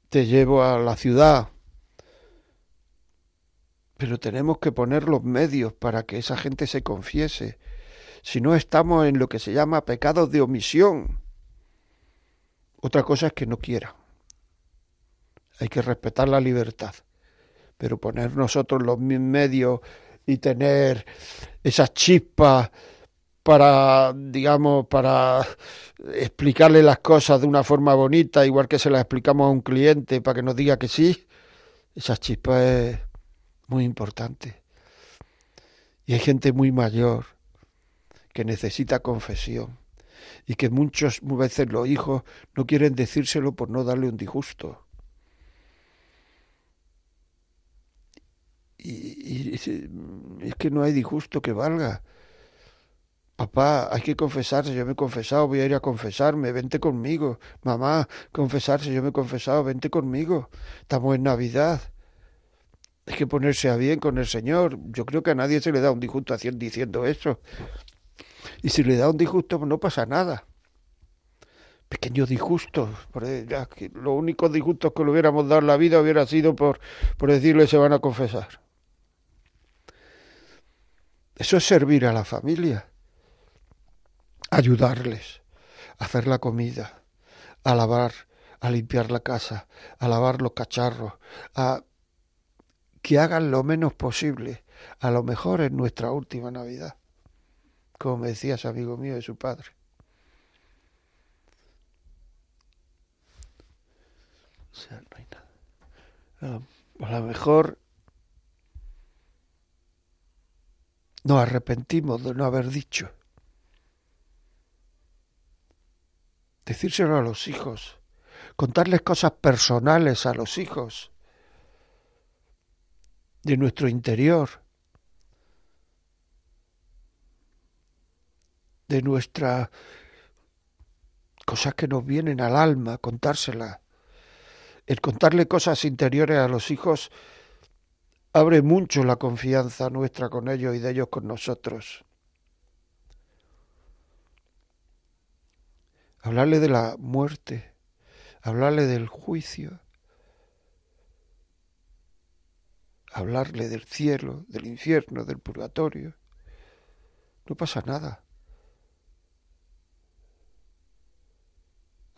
te llevo a la ciudad, pero tenemos que poner los medios para que esa gente se confiese. Si no estamos en lo que se llama pecados de omisión. Otra cosa es que no quiera. Hay que respetar la libertad. Pero poner nosotros los medios y tener esas chispas para, digamos, para explicarle las cosas de una forma bonita, igual que se las explicamos a un cliente para que nos diga que sí, esas chispas es muy importante. Y hay gente muy mayor que necesita confesión y que muchas veces los hijos no quieren decírselo por no darle un disgusto. Y, es que no hay disgusto que valga. Papá, hay que confesarse, yo me he confesado, voy a ir a confesarme, vente conmigo. Mamá, confesarse, yo me he confesado, vente conmigo. Estamos en Navidad. Hay que ponerse a bien con el Señor. Yo creo que a nadie se le da un disgusto diciendo eso. Y si le da un disgusto, pues no pasa nada. Pequeño disgusto. Los únicos disgustos que le hubiéramos dado en la vida hubiera sido por, por decirle se van a confesar. Eso es servir a la familia. Ayudarles. Hacer la comida. A lavar. A limpiar la casa. A lavar los cacharros. A que hagan lo menos posible. A lo mejor en nuestra última Navidad, como me decía ese amigo mío de su padre. O sea, no hay nada. A lo mejor nos arrepentimos de no haber dicho. Decírselo a los hijos, contarles cosas personales a los hijos de nuestro interior, de nuestras cosas que nos vienen al alma, contárselas. El contarle cosas interiores a los hijos abre mucho la confianza nuestra con ellos y de ellos con nosotros. Hablarle de la muerte, hablarle del juicio, hablarle del cielo, del infierno, del purgatorio. No pasa nada.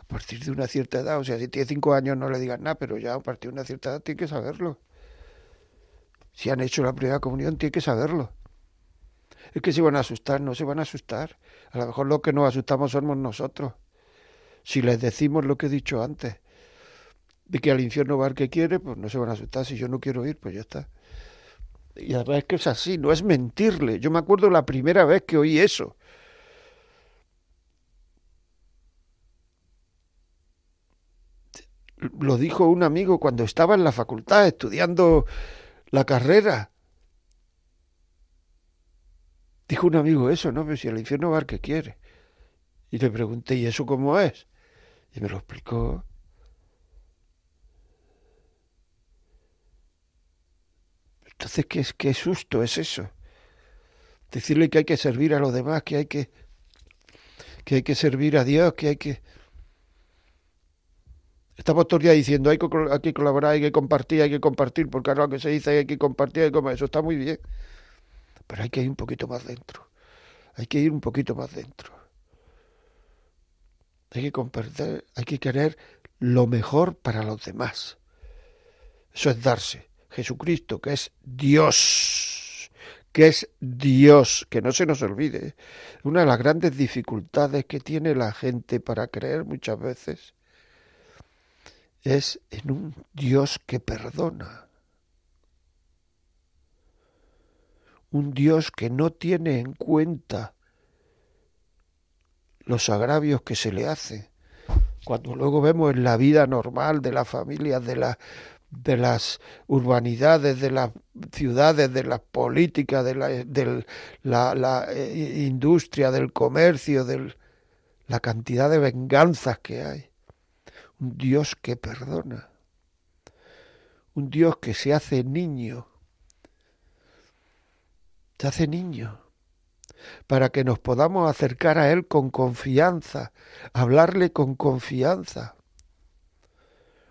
A partir de una cierta edad, o sea, si tiene cinco años no le digan nada, pero ya a partir de una cierta edad tiene que saberlo. Si han hecho la primera comunión, tiene que saberlo. Es que se van a asustar, no se van a asustar. A lo mejor lo que nos asustamos somos nosotros. Si les decimos lo que he dicho antes, de que al infierno va el que quiere, pues no se van a asustar. Si yo no quiero ir, pues ya está. Y además es que es así, no es mentirle. Yo me acuerdo la primera vez que oí eso. Lo dijo un amigo cuando estaba en la facultad estudiando la carrera. Dijo un amigo eso, ¿no? Pero si al infierno va el que quiere. Y le pregunté, ¿y eso cómo es? Y me lo explicó. Entonces, ¿qué, qué susto es eso? Decirle que hay que servir a los demás, que hay que, que hay que servir a Dios, que hay que... Estamos todos días diciendo hay que, hay que colaborar, hay que compartir, hay que compartir, porque ahora lo que se dice hay que compartir, hay que. Eso está muy bien. Pero hay que ir un poquito más dentro. Hay que ir un poquito más dentro. Hay que compartir, hay que querer lo mejor para los demás. Eso es darse. Jesucristo, que es Dios, que es Dios, que no se nos olvide. Una de las grandes dificultades que tiene la gente para creer muchas veces es en un Dios que perdona. Un Dios que no tiene en cuenta los agravios que se le hace. Cuando luego vemos en la vida normal de las familias, de de las urbanidades, de las ciudades, de las políticas, de la, la, eh, industria, del comercio, de la cantidad de venganzas que hay. Un Dios que perdona. Un Dios que se hace niño. Se hace niño para que nos podamos acercar a Él con confianza, hablarle con confianza.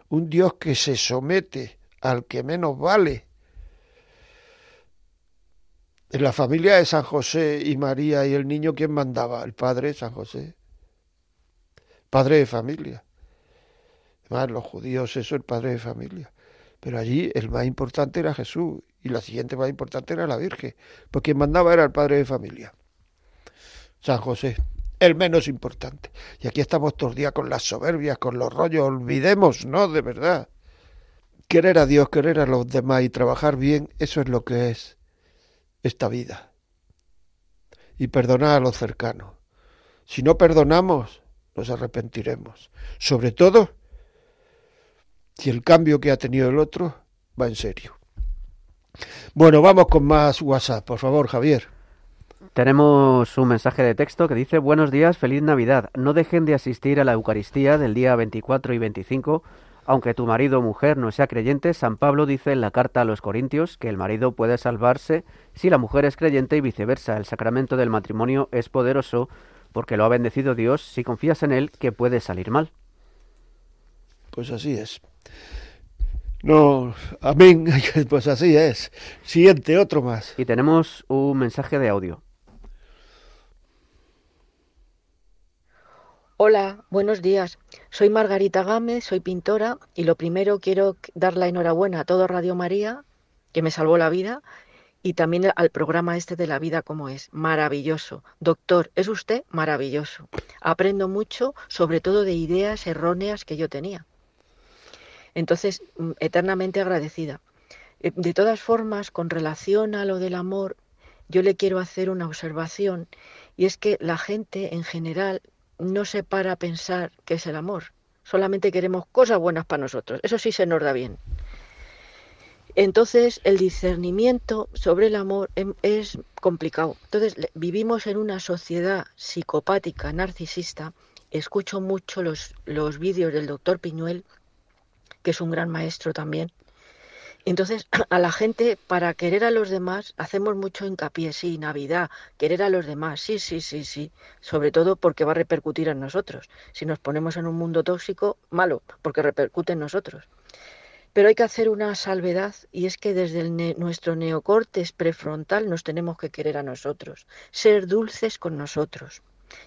Un Dios que se somete al que menos vale. En la familia de San José y María y el niño, ¿quién mandaba? El padre, San José. Padre de familia. Los judíos, eso, el padre de familia. Pero allí el más importante era Jesús y la siguiente más importante era la Virgen, porque quien mandaba era el padre de familia. San José, el menos importante. Y aquí estamos todos días con las soberbias, con los rollos, olvidemos, ¿no? De verdad. Querer a Dios, querer a los demás y trabajar bien, eso es lo que es esta vida. Y perdonar a los cercanos. Si no perdonamos, nos arrepentiremos. Sobre todo si el cambio que ha tenido el otro va en serio. Bueno, vamos con más WhatsApp, por favor, Javier. Tenemos un mensaje de texto que dice Buenos días, feliz Navidad. No dejen de asistir a la Eucaristía del día 24 y 25. Aunque tu marido o mujer no sea creyente, San Pablo dice en la carta a los Corintios que el marido puede salvarse si la mujer es creyente y viceversa. El sacramento del matrimonio es poderoso porque lo ha bendecido Dios. Si confías en él, que puede salir mal. Pues así es. No, amén, pues así es. Siguiente, otro más. Y tenemos un mensaje de audio. Hola, buenos días. Soy Margarita Gámez, soy pintora y lo primero quiero dar la enhorabuena a todo Radio María, que me salvó la vida, y también al programa este de la vida como es. Maravilloso. Doctor, es usted maravilloso. Aprendo mucho, sobre todo de ideas erróneas que yo tenía. Entonces, mm, eternamente agradecida. Eh, de todas formas, con relación a lo del amor, yo le quiero hacer una observación y es que la gente en general no se para a pensar qué es el amor. Solamente queremos cosas buenas para nosotros. Eso sí se nos da bien. Entonces, el discernimiento sobre el amor em, es complicado. Entonces, vivimos en una sociedad psicopática, narcisista. Escucho mucho los, los vídeos del doctor Piñuel que es un gran maestro también. Entonces, a la gente, para querer a los demás, hacemos mucho hincapié, sí, Navidad, querer a los demás, sí, sí, sí, sí, sobre todo porque va a repercutir en nosotros. Si nos ponemos en un mundo tóxico, malo, porque repercute en nosotros. Pero hay que hacer una salvedad y es que desde nuestro neocortes prefrontal nos tenemos que querer a nosotros, ser dulces con nosotros.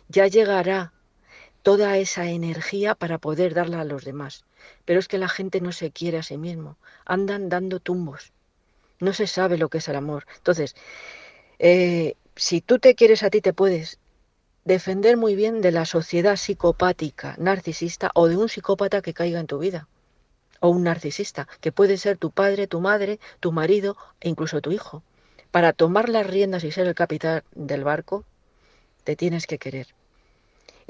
Ya llegará toda esa energía para poder darla a los demás. Pero es que la gente no se quiere a sí mismo, andan dando tumbos. No se sabe lo que es el amor. Entonces, eh, si tú te quieres a ti, te puedes defender muy bien de la sociedad psicopática, narcisista o de un psicópata que caiga en tu vida. O un narcisista, que puede ser tu padre, tu madre, tu marido e incluso tu hijo. Para tomar las riendas y ser el capitán del barco, te tienes que querer.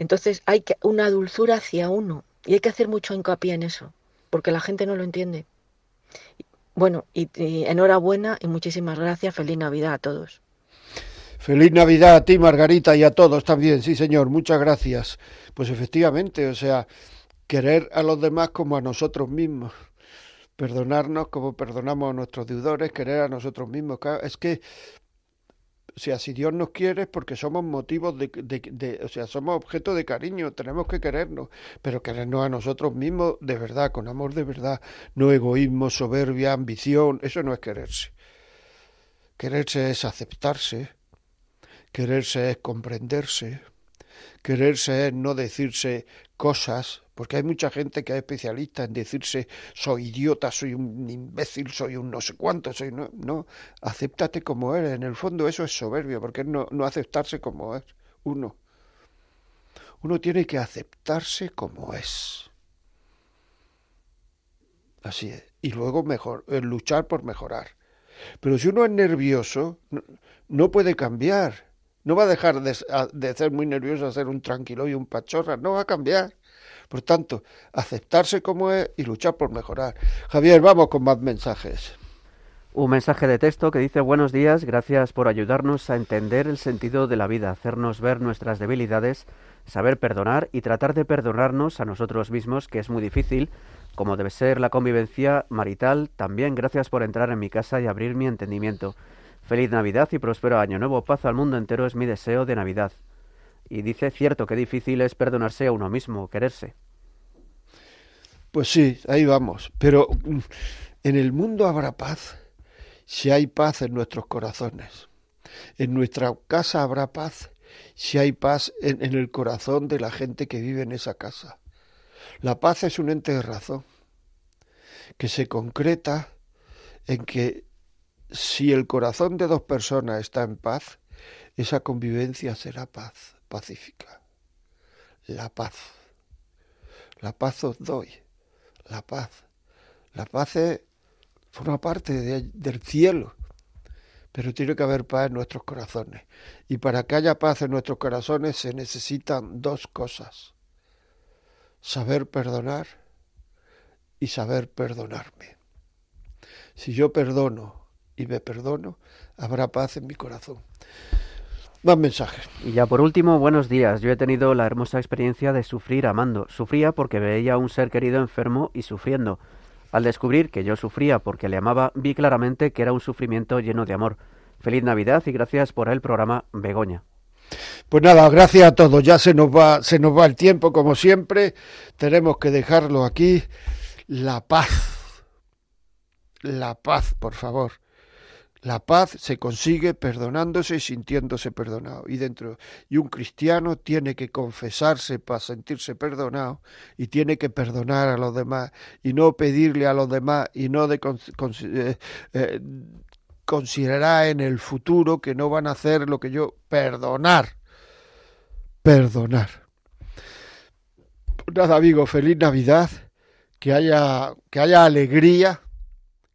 Entonces hay que, una dulzura hacia uno y hay que hacer mucho hincapié en eso, porque la gente no lo entiende. Bueno, y, enhorabuena y muchísimas gracias. Feliz Navidad a todos. Feliz Navidad a ti, Margarita, y a todos también. Sí, señor, muchas gracias. Pues efectivamente, o sea, querer a los demás como a nosotros mismos. Perdonarnos como perdonamos a nuestros deudores, querer a nosotros mismos. Es que o sea, si Dios nos quiere es porque somos motivos de, de, o sea, somos objeto de cariño, tenemos que querernos, pero querernos a nosotros mismos de verdad, con amor de verdad, no egoísmo, soberbia, ambición, eso no es quererse. Quererse es aceptarse, quererse es comprenderse, quererse es no decirse cosas porque hay mucha gente que es especialista en decirse soy idiota, soy un imbécil, soy un no sé cuánto, soy no, no, acéptate como eres. En el fondo eso es soberbio, porque es no, no aceptarse como es uno. Uno tiene que aceptarse como es. Así es. Y luego mejor, luchar por mejorar. Pero si uno es nervioso, no, puede cambiar. No va a dejar de, de, ser muy nervioso a ser un tranquilo y un pachorra. No va a cambiar. Por tanto, aceptarse como es y luchar por mejorar. Javier, vamos con más mensajes. Un mensaje de texto que dice buenos días, gracias por ayudarnos a entender el sentido de la vida, hacernos ver nuestras debilidades, saber perdonar y tratar de perdonarnos a nosotros mismos, que es muy difícil, como debe ser la convivencia marital. También gracias por entrar en mi casa y abrir mi entendimiento. Feliz Navidad y próspero año nuevo. Paz al mundo entero es mi deseo de Navidad. Y dice, cierto que difícil es perdonarse a uno mismo, quererse. Pues sí, ahí vamos. Pero mm, en el mundo habrá paz si hay paz en nuestros corazones. En nuestra casa habrá paz si hay paz en, en, el corazón de la gente que vive en esa casa. La paz es un ente de razón que se concreta en que si el corazón de dos personas está en paz, esa convivencia será paz, pacífica. La paz. La paz os doy. La paz. La paz es, forma parte de, del cielo pero tiene que haber paz en nuestros corazones. Y para que haya paz en nuestros corazones se necesitan dos cosas. Saber perdonar y saber perdonarme. Si yo perdono y me perdono, habrá paz en mi corazón. Más mensajes. Y ya por último, buenos días. Yo he tenido la hermosa experiencia de sufrir amando. Sufría porque veía a un ser querido enfermo y sufriendo. Al descubrir que yo sufría porque le amaba, vi claramente que era un sufrimiento lleno de amor. Feliz Navidad y gracias por el programa Begoña. Pues nada, gracias a todos. Ya se nos va, se nos va el tiempo, como siempre. Tenemos que dejarlo aquí. La paz. La paz, por favor. La paz se consigue perdonándose y sintiéndose perdonado. Y dentro, y un cristiano tiene que confesarse para sentirse perdonado y tiene que perdonar a los demás y no pedirle a los demás y no de eh, eh, considerar en el futuro que no van a hacer lo que yo perdonar. Perdonar. Nada, amigo, feliz Navidad, que haya que haya alegría,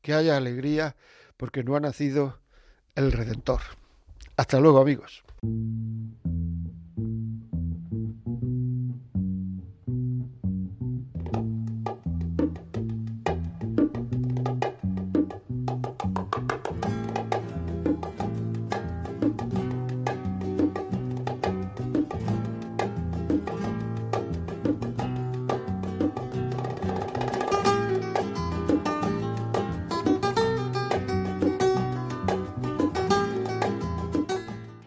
que haya alegría porque no ha nacido el Redentor. Hasta luego amigos.